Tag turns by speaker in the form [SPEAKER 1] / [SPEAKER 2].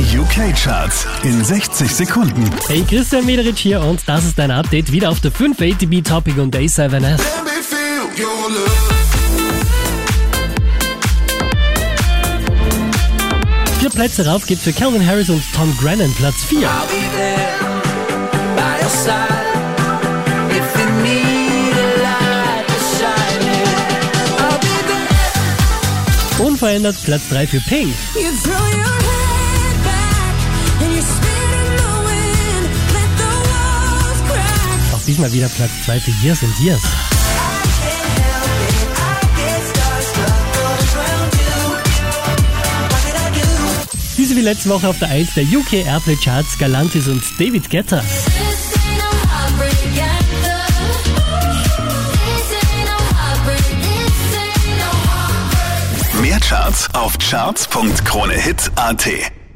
[SPEAKER 1] Die UK-Charts in 60 Sekunden.
[SPEAKER 2] Hey, Christian Mederich hier und das ist dein Update. Wieder auf der 5 ATB Topic und A7S.
[SPEAKER 3] Let me feel your love.
[SPEAKER 2] Vier Plätze rauf geht's für Calvin Harris und Tom Grennan, Platz 4.
[SPEAKER 4] I'll be there by your side if you need a light to shine. Yeah. I'll be there.
[SPEAKER 2] Unverändert Platz 3 für Pink.
[SPEAKER 5] You
[SPEAKER 2] diesmal wieder Platz 2 für Years and Years. Diese wie letzte Woche auf der 1 der UK Airplay Charts Galantis und David Guetta.
[SPEAKER 1] Mehr Charts auf charts.kronehit.at.